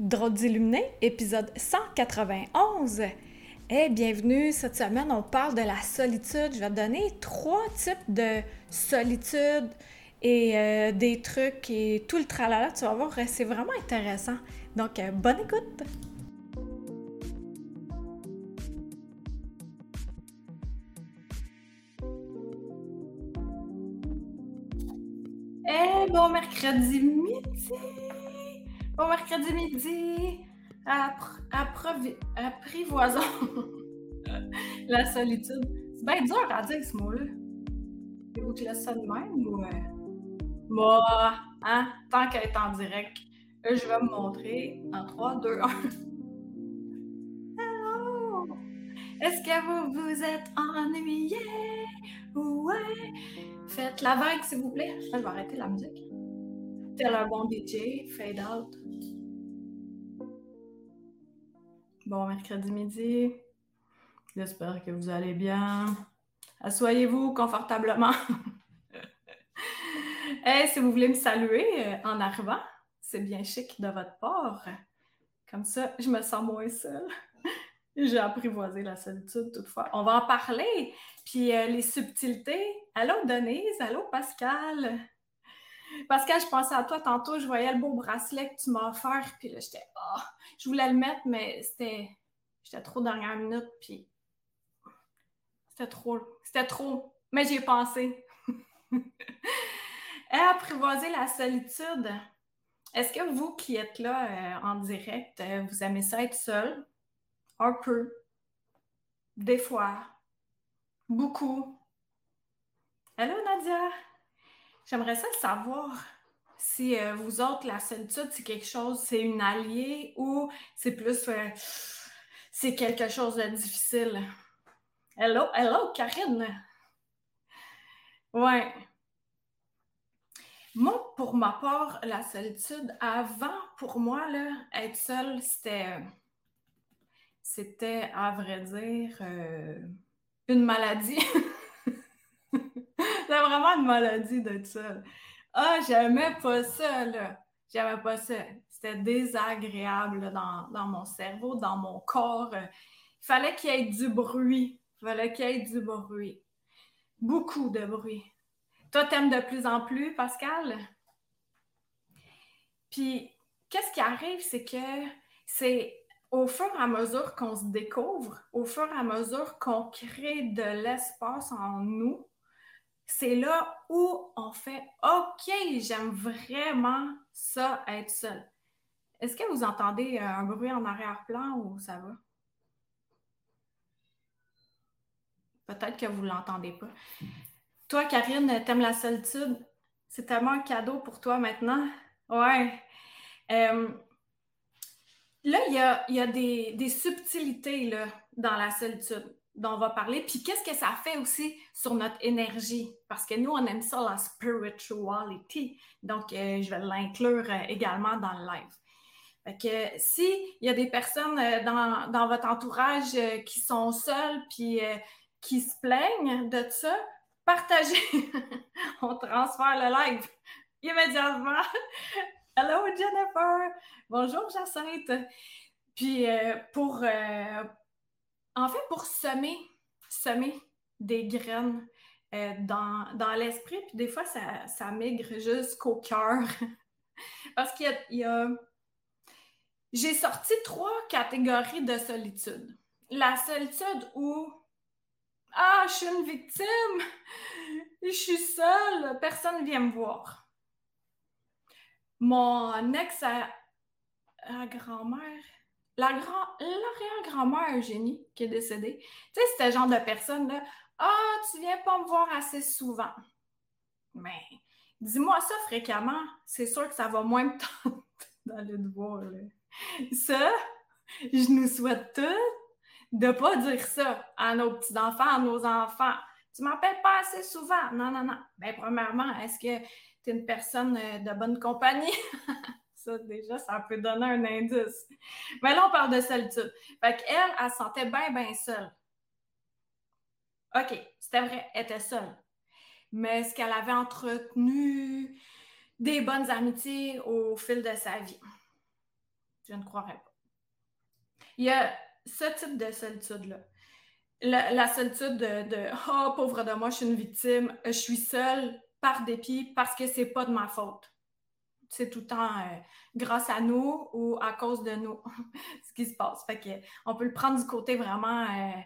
Drôle d'illuminé, épisode 191. Eh, bienvenue. Cette semaine, on parle de la solitude. Je vais te donner trois types de solitude et euh, des trucs et tout le tralala. Tu vas voir, c'est vraiment intéressant. Donc, euh, bonne écoute. Eh, bon mercredi midi! Bon mercredi midi! apprivoisons la solitude. C'est bien dur à dire ce mot-là. Faut que tu laisses ça de même ou. Euh... Moi, hein, tant qu'elle est en direct, je vais me montrer en 3, 2, 1. Hello! Est-ce que vous vous êtes ennuyé? Ouais! Faites la vague, s'il vous plaît. Je vais arrêter la musique. Tel un bon DJ, fade out. Bon mercredi midi. J'espère que vous allez bien. Assoyez-vous confortablement. hey, si vous voulez me saluer euh, en arrivant, c'est bien chic de votre part. Comme ça, je me sens moins seule. J'ai apprivoisé la solitude toutefois. On va en parler. Puis euh, les subtilités. Allô Denise, allô Pascal. Pascal, je pensais à toi tantôt, je voyais le beau bracelet que tu m'as offert, puis là, j'étais, ah, je voulais le mettre, mais c'était, j'étais trop dernière minute, puis c'était trop, c'était trop, mais j'y ai pensé. Et apprivoiser la solitude. Est-ce que vous qui êtes là euh, en direct, euh, vous aimez ça être seul? Un peu. Des fois. Beaucoup. Allô, Nadia? J'aimerais ça savoir si euh, vous autres, la solitude, c'est quelque chose, c'est une alliée ou c'est plus, c'est quelque chose de difficile? Hello, hello, Karine. Ouais. Moi, pour ma part, la solitude, avant, pour moi, là, être seule, c'était, c'était, à vrai dire, euh, une maladie. vraiment une maladie d'être seule. Ah, j'aimais pas ça, là. J'aimais pas ça. C'était désagréable dans, dans, mon cerveau, dans mon corps. Il fallait qu'il y ait du bruit. Il fallait qu'il y ait du bruit. Beaucoup de bruit. Toi, t'aimes de plus en plus, Pascal? Puis, qu'est-ce qui arrive, c'est que c'est au fur et à mesure qu'on se découvre, au fur et à mesure qu'on crée de l'espace en nous, c'est là où on fait OK, j'aime vraiment ça, être seul. Est-ce que vous entendez euh, un bruit en arrière-plan ou ça va? Peut-être que vous ne l'entendez pas. Toi, Karine, t'aimes la solitude? C'est tellement un cadeau pour toi maintenant. Ouais. Euh, là, il y a, des, des, subtilités là, dans la solitude dont on va parler. Puis qu'est-ce que ça fait aussi sur notre énergie? Parce que nous, on aime ça, la spirituality. Donc, euh, je vais l'inclure euh, également dans le live. Fait que si il y a des personnes euh, dans, dans, votre entourage qui sont seules puis qui se plaignent de ça, partagez. on transfère le live immédiatement. Hello Jennifer! Bonjour Jacinthe! Puis pour, en fait, pour semer, semer des graines euh, dans, l'esprit, puis des fois, ça, ça migre jusqu'au cœur. Parce qu'il y a, J'ai sorti trois catégories de solitude. La solitude où Ah, je suis une victime, je suis seule, personne ne vient me voir. Mon ex-grand-mère la grand, l'arrière-grand-mère Eugénie qui est décédée, tu sais, c'était genre de personne là, ah, tu viens pas me voir assez souvent. Mais dis-moi ça fréquemment, c'est sûr que ça va moins me tenter d'aller te voir. Ça, je nous souhaite tous de pas dire ça à nos petits-enfants, à nos enfants. Tu m'appelles pas assez souvent. Non, non, non. Ben, premièrement, est-ce que tu es une personne euh, de bonne compagnie? Déjà, ça peut donner un indice. Mais là, on parle de solitude. Fait qu'elle, elle se sentait bien, bien seule. OK, c'était vrai, elle était seule. Mais est-ce qu'elle avait entretenu des bonnes amitiés au fil de sa vie? Je ne croirais pas. Il y a ce type de solitude-là. La, solitude de, Oh, pauvre de moi, je suis une victime, je suis seule par dépit parce que c'est pas de ma faute. C'est tout le temps euh, grâce à nous ou à cause de nous ce qui se passe. Fait que on peut le prendre du côté vraiment euh,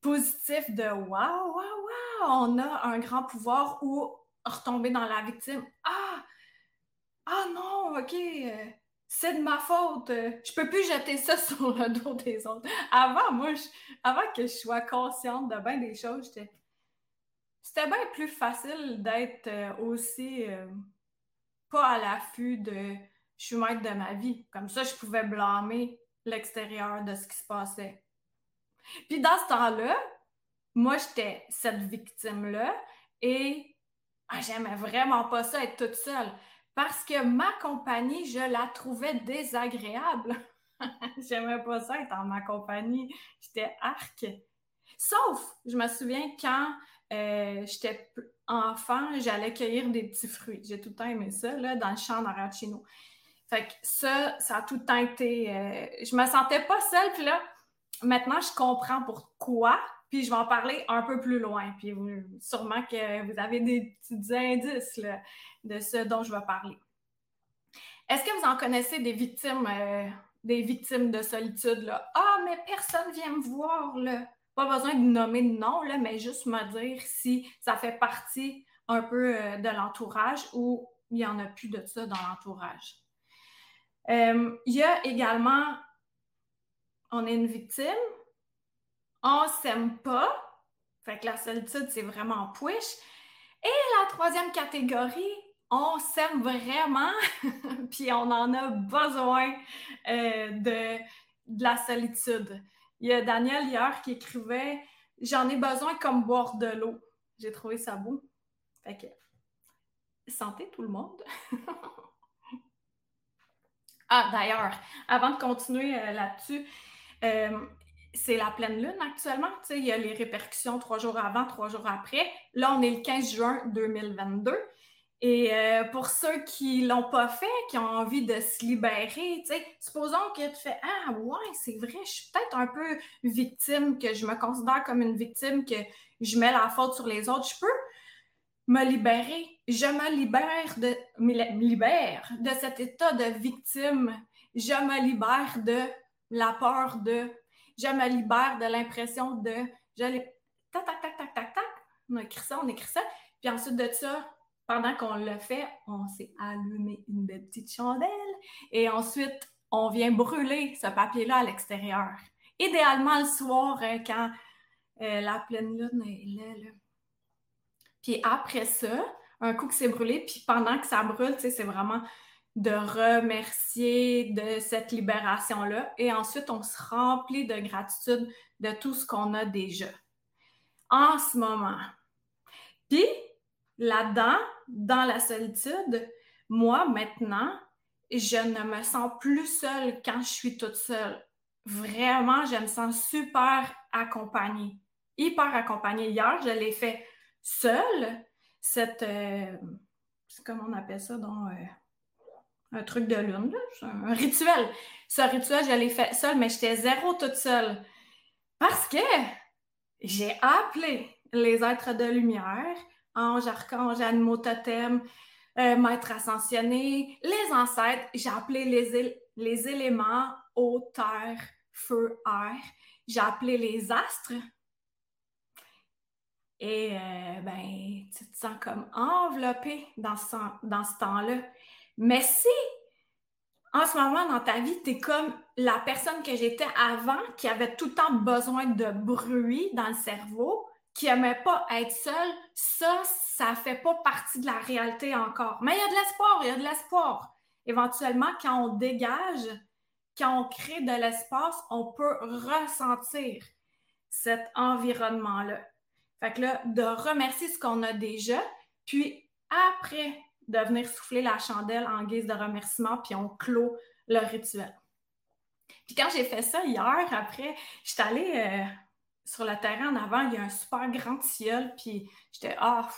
positif de Waouh, waouh, waouh, on a un grand pouvoir ou retomber dans la victime. Ah! Ah non, ok, euh, c'est de ma faute. Je peux plus jeter ça sur le dos des autres. Avant, moi, avant que je sois consciente de bien des choses, c'était bien plus facile d'être aussi pas à l'affût de je suis maître de ma vie. Comme ça, je pouvais blâmer l'extérieur de ce qui se passait. Puis dans ce temps-là, moi, j'étais cette victime-là et ah, j'aimais vraiment pas ça, être toute seule parce que ma compagnie, je la trouvais désagréable. J'aimais pas ça être en ma compagnie. J'étais arc. Sauf, je me souviens quand euh, j'étais enfant, j'allais cueillir des petits fruits. J'ai tout le temps aimé ça, là, dans le champ nous. Fait que ça, ça a tout le temps été... Euh, je me sentais pas seule, puis là, maintenant, je comprends pourquoi, puis je vais en parler un peu plus loin. Puis sûrement que vous avez des petits indices de ce dont je vais parler. Est-ce que vous en connaissez des victimes, euh, des victimes de solitude? Là? Ah, mais personne vient me voir. Là. Pas besoin de nommer de nom, là, mais juste me dire si ça fait partie un peu euh, de l'entourage ou il n'y en a plus de ça dans l'entourage. Euh, il y a également, on est une victime, on s'aime pas. Fait que la solitude, c'est vraiment push. Et la troisième catégorie, on s'aime vraiment, puis on en a besoin euh, de, la solitude. Il y a Daniel hier qui écrivait J'en ai besoin comme boire de l'eau. J'ai trouvé ça beau. Fait que, santé tout le monde. ah, d'ailleurs, avant de continuer euh, là-dessus, euh, c'est la pleine lune actuellement. Il y a les répercussions trois jours avant, trois jours après. Là, on est le 15 juin 2022. Et euh, pour ceux qui l'ont pas fait, qui ont envie de se libérer, supposons que tu fais Ah ouais, c'est vrai, je suis peut-être un peu victime, que je me considère comme une victime, que je mets la faute sur les autres. Je peux me libérer. Je me libère de me libère de cet état de victime. Je me libère de la peur de je me libère de l'impression de j'allais tac, tac, tac, tac, tac, tac. On écrit ça, on écrit ça. Puis ensuite de ça, pendant qu'on le fait, on s'est allumé une belle petite chandelle et ensuite, on vient brûler ce papier-là à l'extérieur. Idéalement le soir, hein, quand euh, la pleine lune est là, là. Puis après ça, un coup que c'est brûlé, puis pendant que ça brûle, c'est vraiment de remercier de cette libération-là. Et ensuite, on se remplit de gratitude de tout ce qu'on a déjà en ce moment. Puis, là-dedans, dans la solitude, moi, maintenant, je ne me sens plus seule quand je suis toute seule. Vraiment, je me sens super accompagnée, hyper accompagnée. Hier, je l'ai fait seule, cette... Euh, comment on appelle ça? Donc, euh, un truc de lune, un rituel. Ce rituel, je l'ai fait seul, mais j'étais zéro toute seule. Parce que j'ai appelé les êtres de lumière, anges, archanges, animaux totems, euh, maîtres les ancêtres. J'ai appelé les, les éléments eau, terre, feu, air. J'ai appelé les astres. Et euh, ben, tu te sens comme enveloppé dans ce, dans ce temps-là. Mais si en ce moment dans ta vie, tu es comme la personne que j'étais avant, qui avait tout le temps besoin de bruit dans le cerveau, qui n'aimait pas être seule, ça, ça fait pas partie de la réalité encore. Mais il y a de l'espoir, il y a de l'espoir. Éventuellement, quand on dégage, quand on crée de l'espace, on peut ressentir cet environnement-là. Fait que là, de remercier ce qu'on a déjà, puis après de venir souffler la chandelle en guise de remerciement, puis on clôt le rituel. Puis quand j'ai fait ça hier, après, j'étais allée euh, sur le terrain en avant, il y a un super grand tilleul, puis j'étais, ah,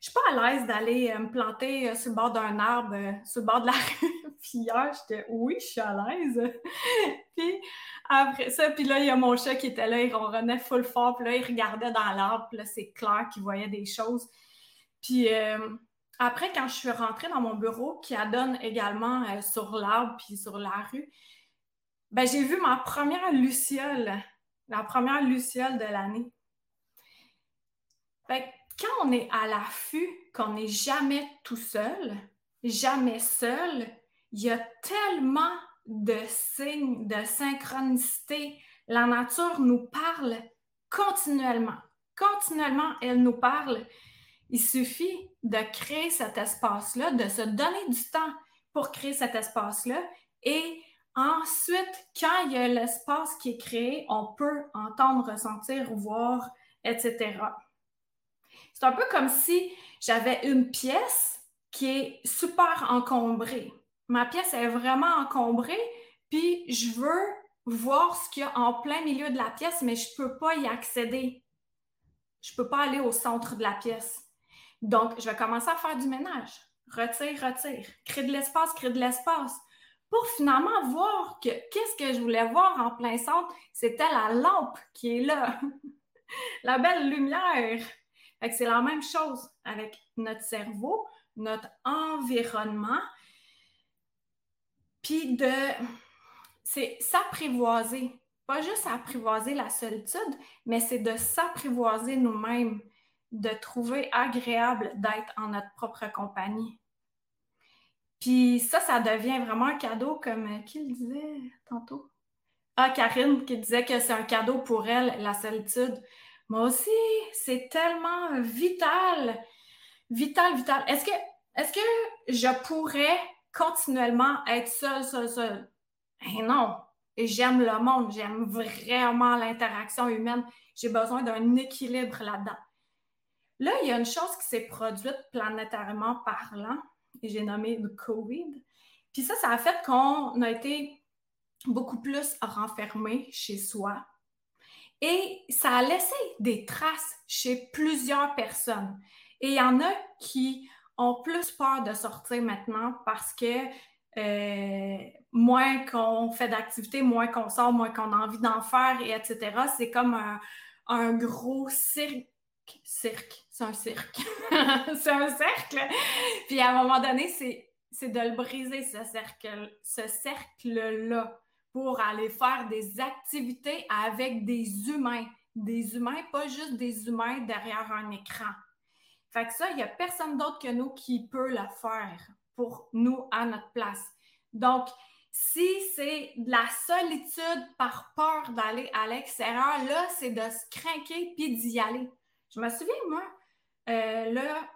je suis pas à l'aise d'aller euh, me planter euh, sur le bord d'un arbre, euh, sur le bord de la rue. puis hier, j'étais, oui, je suis à l'aise. puis après ça, puis là, il y a mon chat qui était là, il ronronnait full fort, puis là, il regardait dans l'arbre, puis là, c'est clair qu'il voyait des choses. Puis après, quand je suis rentrée dans mon bureau, qui adonne également sur l'arbre, puis sur la rue, ben, j'ai vu ma première luciole, la première luciole de l'année. Quand on est à l'affût, qu'on n'est jamais tout seul, jamais seul, il y a tellement de signes de synchronicité. La nature nous parle continuellement. Continuellement, elle nous parle. Il suffit de créer cet espace-là, de se donner du temps pour créer cet espace-là. Et ensuite, quand il y a l'espace qui est créé, on peut entendre, ressentir, voir, etc. C'est un peu comme si j'avais une pièce qui est super encombrée. Ma pièce est vraiment encombrée, puis je veux voir ce qu'il y a en plein milieu de la pièce, mais je ne peux pas y accéder. Je ne peux pas aller au centre de la pièce. Donc, je vais commencer à faire du ménage. Retire, retire. Crée de l'espace, crée de l'espace. Pour finalement voir que qu'est-ce que je voulais voir en plein centre, c'était la lampe qui est là. la belle lumière c'est la même chose avec notre cerveau, notre environnement. Puis de c'est s'apprivoiser, pas juste apprivoiser la solitude, mais c'est de s'apprivoiser nous-mêmes, de trouver agréable d'être en notre propre compagnie. Puis ça, ça devient vraiment un cadeau, comme qui le disait tantôt? Ah, Karine qui disait que c'est un cadeau pour elle, la solitude. Moi aussi, c'est tellement vital. Vital, vital. Est-ce que, est-ce que je pourrais continuellement être seule, seule, seule? Eh non. J'aime le monde. J'aime vraiment l'interaction humaine. J'ai besoin d'un équilibre là-dedans. Là, il y a une chose qui s'est produite planétairement parlant, et j'ai nommé le COVID. Puis ça, ça a fait qu'on a été beaucoup plus renfermé chez soi, et ça a laissé des traces chez plusieurs personnes. Et il y en a qui ont plus peur de sortir maintenant parce que euh, moins qu'on fait d'activités, moins qu'on sort, moins qu'on a envie d'en faire, et etc. C'est comme un, un, gros cirque. Cirque, c'est un cirque. c'est un cercle. Puis à un moment donné, c'est, de le briser, ce cercle, ce cercle-là pour aller faire des activités avec des humains. Des humains, pas juste des humains derrière un écran. Fait que ça, il n'y a personne d'autre que nous qui peut le faire pour nous à notre place. Donc, si c'est de la solitude par peur d'aller à l'extérieur, là, c'est de se craquer puis d'y aller. Je me souviens, moi, euh, là,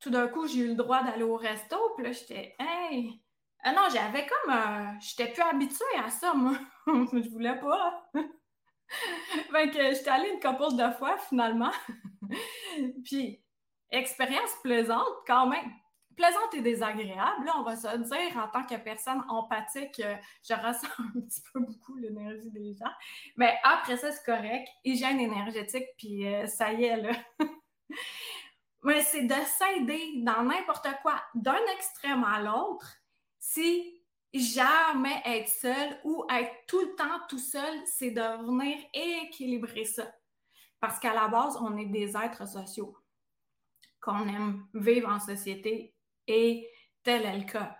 tout d'un coup, j'ai eu le droit d'aller au resto, puis là, j'étais, hey, ah non, j'avais comme. Euh, j'étais plus habituée à ça, moi. je voulais pas. fait que j'étais allée une couple de fois, finalement. Puis, expérience plaisante quand même. Plaisante et désagréable, là, on va se dire, en tant que personne empathique, euh, je ressens un petit peu beaucoup l'énergie des gens. Mais après ça, c'est correct. Hygiène énergétique, puis euh, ça y est, là. Mais c'est de s'aider dans n'importe quoi, d'un extrême à l'autre, si jamais être seul ou être tout le temps tout seul, c'est de venir équilibrer ça. Parce qu'à la base, on est des êtres sociaux, qu'on aime vivre en société et tel est le cas.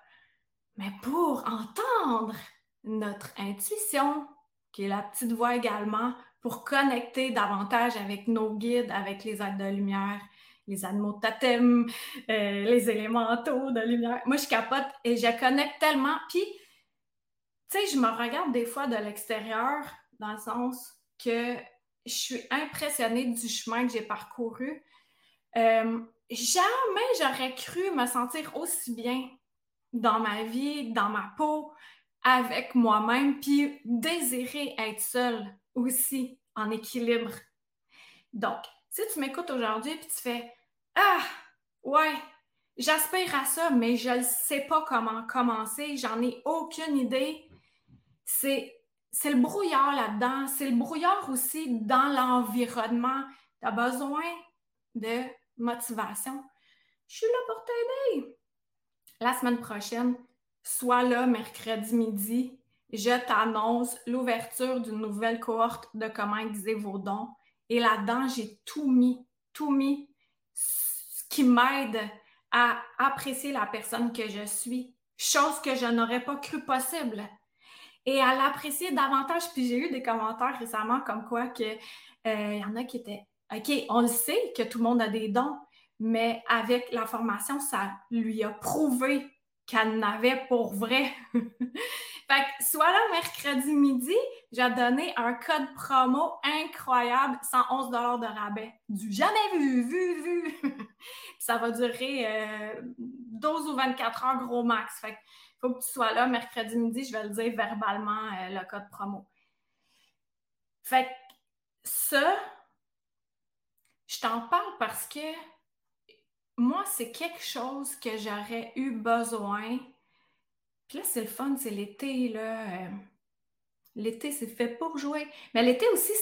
Mais pour entendre notre intuition, qui est la petite voix également, pour connecter davantage avec nos guides, avec les êtres de lumière, les animaux de totem, euh, les élémentaux de lumière. Moi, je capote et je connecte tellement. Puis, tu sais, je me regarde des fois de l'extérieur, dans le sens que je suis impressionnée du chemin que j'ai parcouru. Euh, jamais j'aurais cru me sentir aussi bien dans ma vie, dans ma peau, avec moi-même, puis désirer être seule aussi en équilibre. Donc, si tu m'écoutes aujourd'hui puis tu fais Ah, ouais, j'aspire à ça, mais je ne sais pas comment commencer, j'en ai aucune idée. C'est, c'est le brouillard là-dedans. C'est le brouillard aussi dans l'environnement. Tu as besoin de motivation. Je suis là pour t'aider. La semaine prochaine, sois là mercredi midi. Je t'annonce l'ouverture d'une nouvelle cohorte de comment aiguiser vos dons. Et là-dedans, j'ai tout mis, tout mis, ce qui m'aide à apprécier la personne que je suis, chose que je n'aurais pas cru possible. Et à l'apprécier davantage. Puis j'ai eu des commentaires récemment comme quoi que euh, il y en a qui étaient OK, on le sait que tout le monde a des dons, mais avec la formation, ça lui a prouvé qu'elle n'avait pour vrai. fait que, soit là mercredi midi, j'ai donné un code promo incroyable, 111 dollars de rabais. Du jamais vu, vu, vu. ça va durer 12 euh, ou 24 heures gros max. Fait que, faut que tu sois là mercredi midi, je vais le dire verbalement, euh, le code promo. Fait que ça, je t'en parle parce que moi, c'est quelque chose que j'aurais eu besoin. Puis là, c'est le fun, c'est l'été, là. Euh, l'été, c'est fait pour jouer. Mais l'été aussi,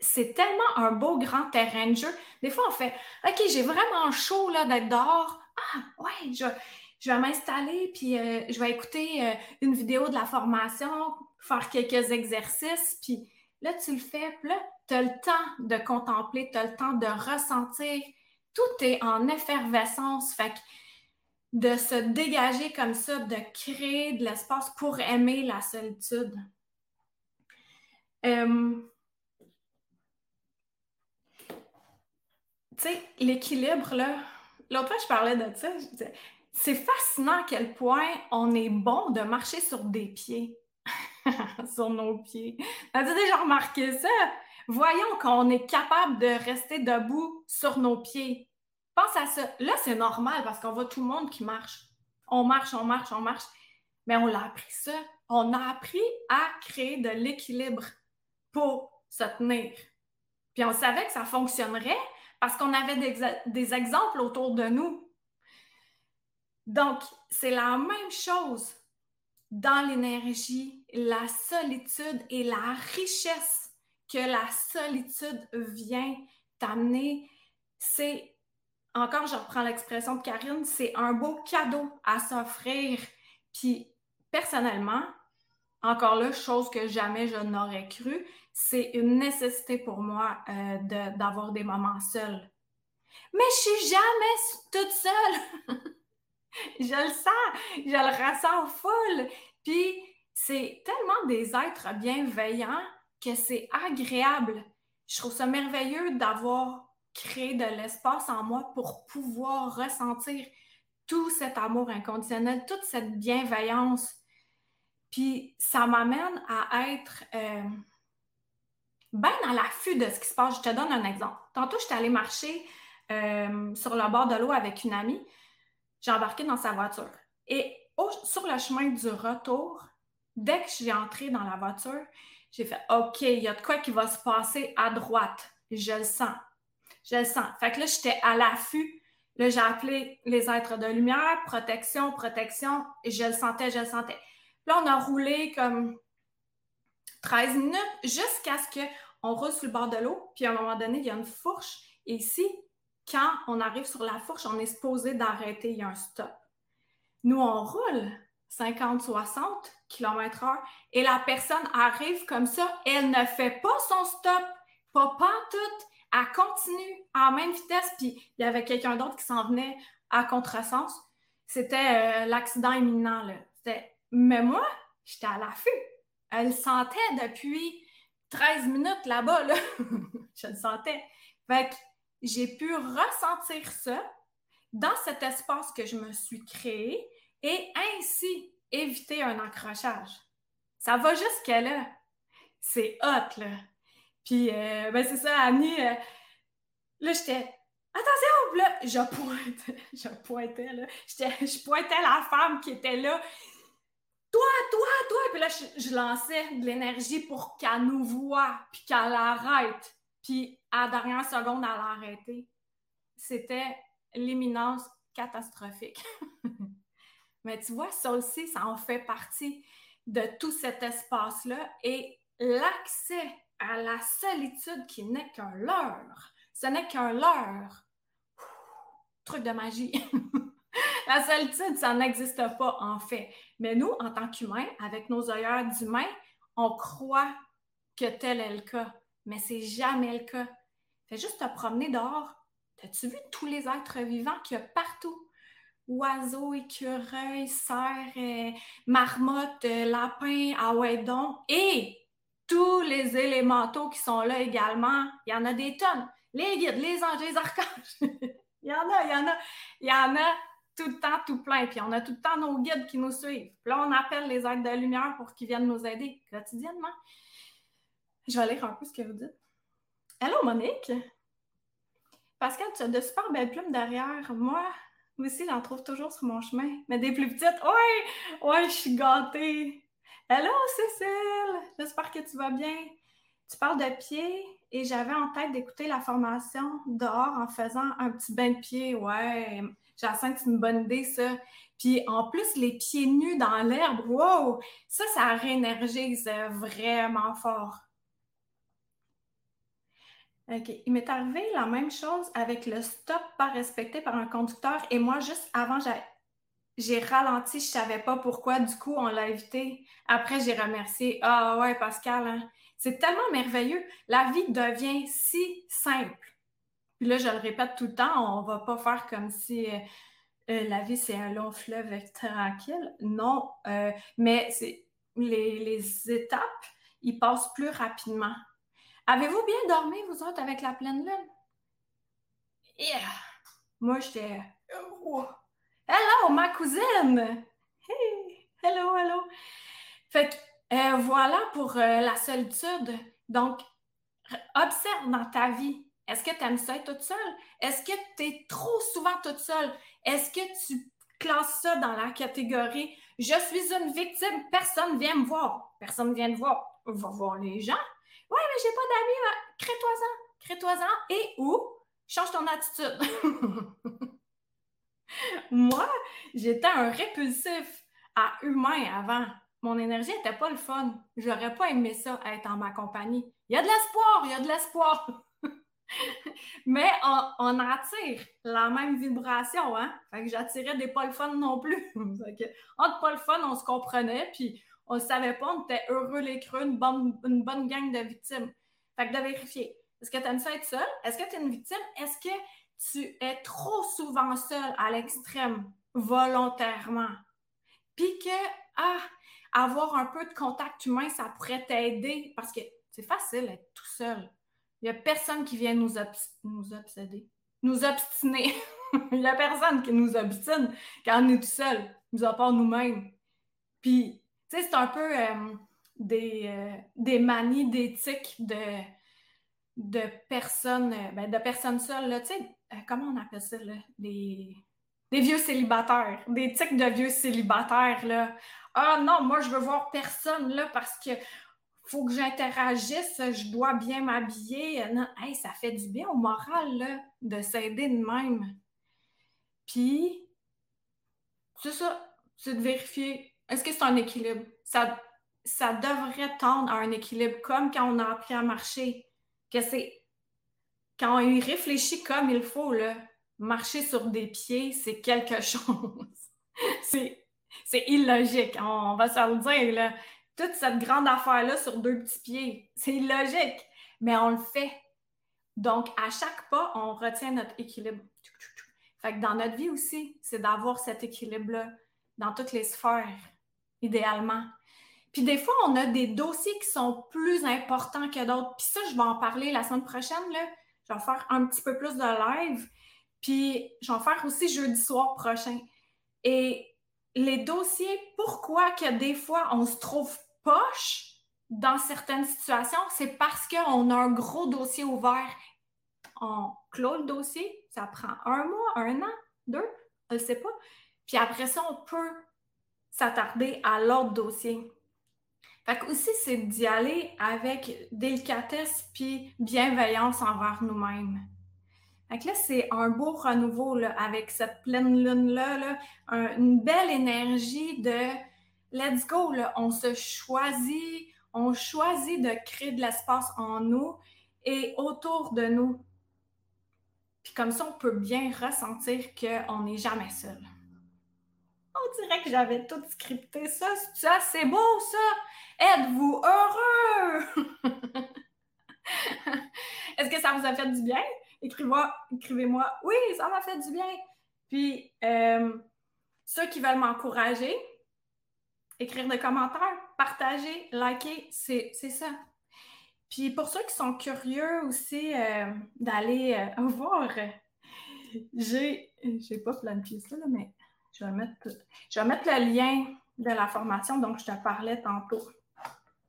c'est, tellement un beau grand terrain de jeu. Des fois, on fait OK, j'ai vraiment chaud là, d'être dehors. Ah, ouais, je, je vais m'installer, puis euh, je vais écouter euh, une vidéo de la formation, faire quelques exercices, puis là, tu le fais, puis là, tu as le temps de contempler, tu as le temps de ressentir tout est en effervescence. Fait que de se dégager comme ça, de créer de l'espace pour aimer la solitude. Euh, tu sais, l'équilibre, là, l'autre fois, je parlais de ça, je c'est fascinant à quel point on est bon de marcher sur des pieds. sur nos pieds. As-tu déjà remarqué ça? Voyons qu'on est capable de rester debout sur nos pieds. Pense à ça. Là, c'est normal parce qu'on voit tout le monde qui marche. On marche, on marche, on marche. Mais on l'a appris ça. On a appris à créer de l'équilibre pour se tenir. Puis on savait que ça fonctionnerait parce qu'on avait des, exemples autour de nous. Donc, c'est la même chose dans l'énergie, la solitude et la richesse que la solitude vient t'amener, c'est, encore je reprends l'expression de Karine, c'est un beau cadeau à s'offrir. Puis personnellement, encore là, chose que jamais je n'aurais cru, c'est une nécessité pour moi euh, d'avoir des moments seuls. Mais je suis jamais toute seule. je le sens, je le ressens full. Puis c'est tellement des êtres bienveillants que c'est agréable. Je trouve ça merveilleux d'avoir créé de l'espace en moi pour pouvoir ressentir tout cet amour inconditionnel, toute cette bienveillance. Puis ça m'amène à être euh, bien à l'affût de ce qui se passe. Je te donne un exemple. Tantôt, je suis allée marcher euh, sur le bord de l'eau avec une amie. J'ai embarqué dans sa voiture. Et sur le chemin du retour, dès que j'ai entré dans la voiture, j'ai fait OK, il y a de quoi qui va se passer à droite. Je le sens. Je le sens. Fait que là, j'étais à l'affût. Là, j'ai appelé les êtres de lumière, protection, protection, et je le sentais, je le sentais. Là, on a roulé comme 13 minutes jusqu'à ce qu'on roule sur le bord de l'eau, puis à un moment donné, il y a une fourche. Et ici, quand on arrive sur la fourche, on est supposé d'arrêter, il y a un stop. Nous, on roule 50, 60 km heure et la personne arrive comme ça, elle ne fait pas son stop, pas, tout, elle continue en même vitesse, puis il y avait quelqu'un d'autre qui s'en venait à contresens. C'était euh, l'accident imminent, là. Mais moi, j'étais à l'affût. Elle sentait depuis 13 minutes là-bas, là. Je le sentais. Fait que j'ai pu ressentir ça dans cet espace que je me suis créé et ainsi éviter un accrochage. Ça va jusqu'à là. C'est hot, là. Puis, euh, ben c'est ça, Annie, euh, là, j'étais attention, là, je pointais, je pointais, là. Je pointais la femme qui était là. Toi, toi, toi. Puis là, je, lançais de l'énergie pour qu'elle nous voie, puis qu'elle arrête. Puis, à la dernière seconde, elle a arrêté. C'était l'imminence catastrophique. Mais tu vois, ça aussi, ça en fait partie de tout cet espace-là et l'accès à la solitude qui n'est qu'un leurre. Ce n'est qu'un leurre. truc de magie. la solitude, ça n'existe pas en fait. Mais nous, en tant qu'humains, avec nos œillères d'humains, on croit que tel est le cas. Mais c'est jamais le cas. Fais juste te promener dehors. As-tu vu tous les êtres vivants qu'il y a partout? Oiseaux, écureuils, cerfs, euh, marmottes, euh, lapins, ah Et tous les élémentaux qui sont là également, il y en a des tonnes. Les guides, les anges, les archanges. il y en a, il y en a, il y en a tout le temps, tout plein. Puis on a tout le temps nos guides qui nous suivent. Puis là, on appelle les êtres de lumière pour qu'ils viennent nous aider quotidiennement. Je vais lire un peu ce que vous dites. Allô, Monique? Pascal, tu as de super belles plumes derrière. Moi, aussi, j'en trouve toujours sur mon chemin. Mais des plus petites. Oui, oui, je suis gâtée. Hello, Cécile! J'espère que tu vas bien. Tu parles de pied et j'avais en tête d'écouter la formation dehors en faisant un petit bain de pied. Ouais, j'ai que c'est une bonne idée, ça. Puis en plus, les pieds nus dans l'herbe, wow! Ça, ça réénergise vraiment fort. OK. Il m'est arrivé la même chose avec le stop pas respecté par un conducteur et moi, juste avant, j'ai ralenti, je savais pas pourquoi. Du coup, on l'a évité. Après, j'ai remercié. Ah ouais, Pascal, hein. c'est tellement merveilleux. La vie devient si simple. Puis là, je le répète tout le temps, on va pas faire comme si euh, euh, la vie, c'est un long fleuve tranquille. Non, euh, mais les, les étapes, ils passent plus rapidement. Avez-vous bien dormi, vous autres, avec la pleine lune? Yeah! Moi, j'étais. Oh. Hello, ma cousine! Hey! Hello, hello! Fait que euh, voilà pour euh, la solitude. Donc, observe dans ta vie. Est-ce que tu aimes ça être toute seule? Est-ce que tu es trop souvent toute seule? Est-ce que tu classes ça dans la catégorie je suis une victime, personne vient me voir. Personne vient te voir. Va voir les gens. Ouais, mais j'ai pas d'amis. Crée-toi-en. Crée-toi-en. Et où? Change ton attitude. Moi, j'étais un répulsif à humain avant. Mon énergie n'était pas le fun. J'aurais pas aimé ça, être en ma compagnie. Il y a de l'espoir, il y a de l'espoir. Mais on, attire la même vibration, hein? Fait que j'attirais des pas le fun non plus. entre pas le fun, on se comprenait, puis on ne savait pas, on était heureux les creux, une bonne, une bonne gang de victimes. Fait que de vérifier. Est-ce que tu aimes ça être seul? Est-ce que tu es une victime? Est-ce que tu es trop souvent seul à l'extrême, volontairement? Puis que, ah, avoir un peu de contact humain, ça pourrait t'aider parce que c'est facile d'être tout seul. Il n'y a personne qui vient nous, nous obséder, nous obstiner. Il n'y a personne qui nous obstine quand on est tout seul, nous à part nous-mêmes. Puis, sais, c'est un peu euh, des, euh, des manies d'éthique de, de personnes, euh, ben, de personnes seules, tu sais, comment on appelle ça, là? Des, des vieux célibataires, des tics de vieux célibataires, là. Ah non, moi, je veux voir personne, là, parce que faut que j'interagisse, je dois bien m'habiller. Non, hey, ça fait du bien au moral, là, de s'aider de même. Puis, c'est ça, c'est de vérifier est-ce que c'est un équilibre? Ça, ça devrait tendre à un équilibre, comme quand on a appris à marcher. Que c'est quand on y réfléchit comme il faut, marcher sur des pieds, c'est quelque chose. c'est, c'est illogique. On, va se le dire, là. Toute cette grande affaire-là sur deux petits pieds, c'est illogique. Mais on le fait. Donc, à chaque pas, on retient notre équilibre. Fait que dans notre vie aussi, c'est d'avoir cet équilibre-là dans toutes les sphères idéalement. Puis des fois, on a des dossiers qui sont plus importants que d'autres. Puis ça, je vais en parler la semaine prochaine. Je vais faire un petit peu plus de live. Puis je vais en faire aussi jeudi soir prochain. Et les dossiers, pourquoi que des fois on se trouve poche dans certaines situations, c'est parce qu'on a un gros dossier ouvert. On clôt le dossier, ça prend un mois, un an, deux, je ne sais pas. Puis après ça, on peut s'attarder à l'autre dossier. Fait que aussi, c'est d'y aller avec délicatesse puis bienveillance envers nous-mêmes. Fait que là, c'est un beau renouveau là, avec cette pleine lune-là, une belle énergie de let's go, on se choisit, on choisit de créer de l'espace en nous et autour de nous. Puis comme ça, on peut bien ressentir qu'on n'est jamais seul. On dirait que j'avais tout scripté ça. C'est beau, ça! Êtes-vous heureux? Est-ce que ça vous a fait du bien? Écrivez-moi, écrivez-moi, oui, ça m'a fait du bien. Puis, euh, ceux qui veulent m'encourager, écrire des commentaires, partager, liker, c'est ça. Puis pour ceux qui sont curieux aussi euh, d'aller euh, voir, j'ai, j'ai pas planifié ça, là, mais je vais, mettre, je vais mettre le lien de la formation dont je te parlais tantôt.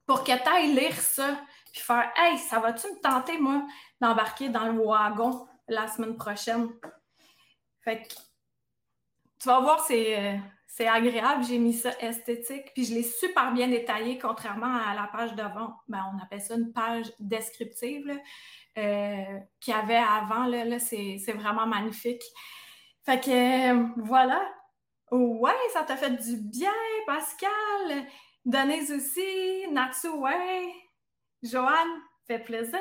Pour que tu ailles lire ça, puis faire Hey, ça va-tu me tenter, moi, d'embarquer dans le wagon la semaine prochaine? Fait que tu vas voir, c'est, c'est agréable. J'ai mis ça esthétique, puis je l'ai super bien détaillé, contrairement à la page d'avant. Ben, on appelle ça une page descriptive euh, qu'il y avait avant. Là, c'est, vraiment magnifique. Fait que euh, voilà. Ouais, ça t'a fait du bien, Pascal. Denise aussi. Natsu, ouais. Joanne, fait plaisir.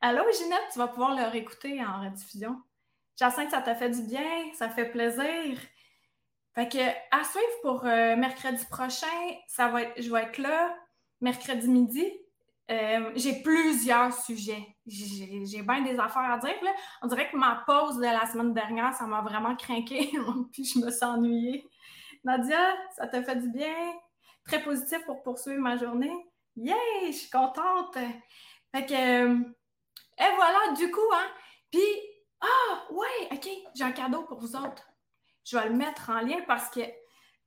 Allô, Ginette, tu vas pouvoir le réécouter en rediffusion. Jacinthe, ça t'a fait du bien, ça fait plaisir. Fait que à suivre pour euh, mercredi prochain, ça va être, je vais être là mercredi midi. Euh, j'ai plusieurs sujets. J'ai bien des affaires à dire. Là. On dirait que ma pause de la semaine dernière, ça m'a vraiment craqué. puis je me suis ennuyée. Nadia, ça t'a fait du bien? Très positif pour poursuivre ma journée? Yay! Je suis contente. Fait que. Euh, et voilà, du coup, hein. Puis, ah, ouais, OK, j'ai un cadeau pour vous autres je vais le mettre en lien parce que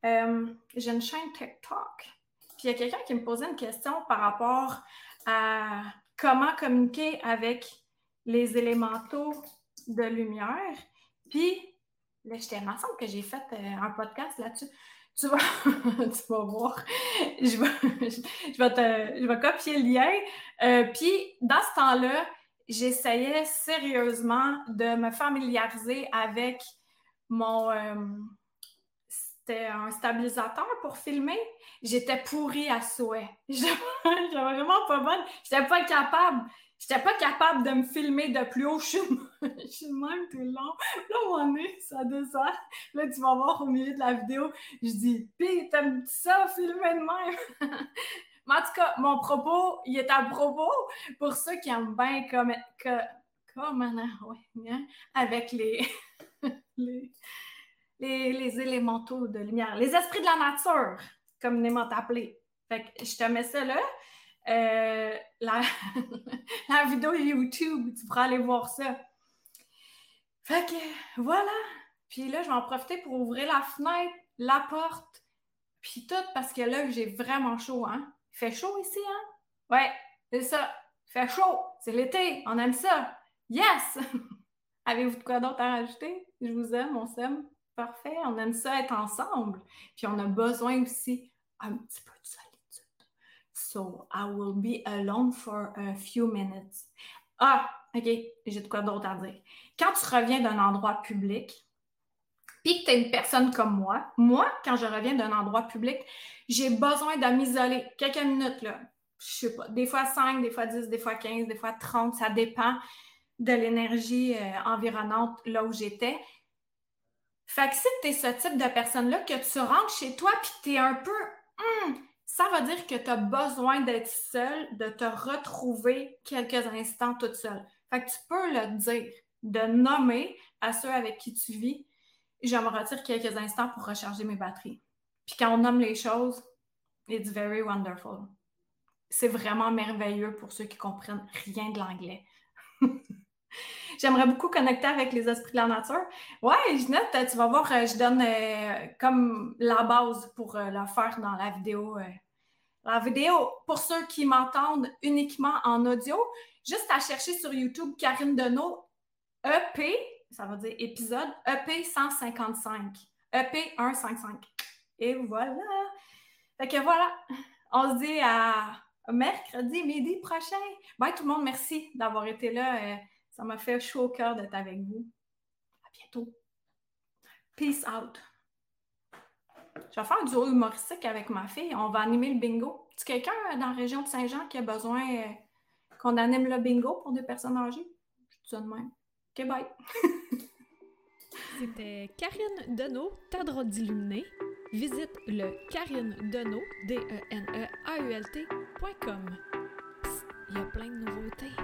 euh, j'ai une chaîne TikTok. Puis il y a quelqu'un qui me posait une question par rapport à comment communiquer avec les élémentaux de lumière. Puis, là, j'étais ensemble que j'ai fait euh, un podcast là-dessus. Tu vas, tu vas voir. Je vais, je, vais te, je vais copier le lien. Euh, puis, dans ce temps-là, j'essayais sérieusement de me familiariser avec mon. Euh, c'était un stabilisateur pour filmer. J'étais pourrie à souhait. J'étais vraiment pas bonne. J'étais pas capable. J'étais pas capable de me filmer de plus haut. Je suis, même tout le long. Là, on est, ça descend. Là, tu vas voir au milieu de la vidéo, je dis, pis, t'aimes ça, filmer de même? Mais en tout cas, mon propos, il est à propos pour ceux qui aiment bien comme, que, comme, ouais, avec les, les, élémentaux de lumière, les esprits de la nature, comme communément appelés. Fait que je te mets ça là. Euh, la, la vidéo YouTube, tu pourras aller voir ça. Fait que voilà. Puis là, je vais en profiter pour ouvrir la fenêtre, la porte, puis tout, parce que là, j'ai vraiment chaud, hein. Il fait chaud ici, hein? Ouais, c'est ça. Il fait chaud. C'est l'été. On aime ça. Yes! Avez-vous de quoi d'autre à rajouter? Je vous aime, on s'aime. On aime ça être ensemble. Puis on a besoin aussi un petit peu de solitude. So, I will be alone for a few minutes. Ah, OK, j'ai de quoi d'autre à dire. Quand tu reviens d'un endroit public, puis que tu es une personne comme moi, moi, quand je reviens d'un endroit public, j'ai besoin de m'isoler quelques minutes, là. Je sais pas, des fois 5, des fois 10, des fois 15, des fois 30, ça dépend de l'énergie euh, environnante là où j'étais. Fait que si tu es ce type de personne-là, que tu rentres chez toi puis tu es un peu hum, ça veut dire que tu as besoin d'être seule, de te retrouver quelques instants toute seule. Fait que tu peux le dire, de nommer à ceux avec qui tu vis, je me retire quelques instants pour recharger mes batteries. Puis quand on nomme les choses, it's very wonderful. C'est vraiment merveilleux pour ceux qui comprennent rien de l'anglais. J'aimerais beaucoup connecter avec les esprits de la nature. Ouais, Ginette, tu vas voir, euh, je donne euh, comme la base pour euh, le faire dans la vidéo. la vidéo, pour ceux qui m'entendent uniquement en audio, juste à chercher sur YouTube Karine Deneau, EP, ça veut dire épisode, EP 155. EP 155. Et voilà. Fait que voilà, on se dit à mercredi midi prochain. Bye tout le monde, merci d'avoir été là. Ça m'a fait chaud au cœur d'être avec vous. À bientôt. Peace out. Je vais faire du humoristique avec ma fille. On va animer le bingo. Est-ce quelqu'un euh, dans la région de Saint-Jean qui a besoin euh, qu'on anime le bingo pour des personnes âgées? Je te ça même. OK, bye. C'était Karine Deneau, ta drôle d'illuminée. Visite le karinedenault, d e n e a u l -T Il y a plein de nouveautés.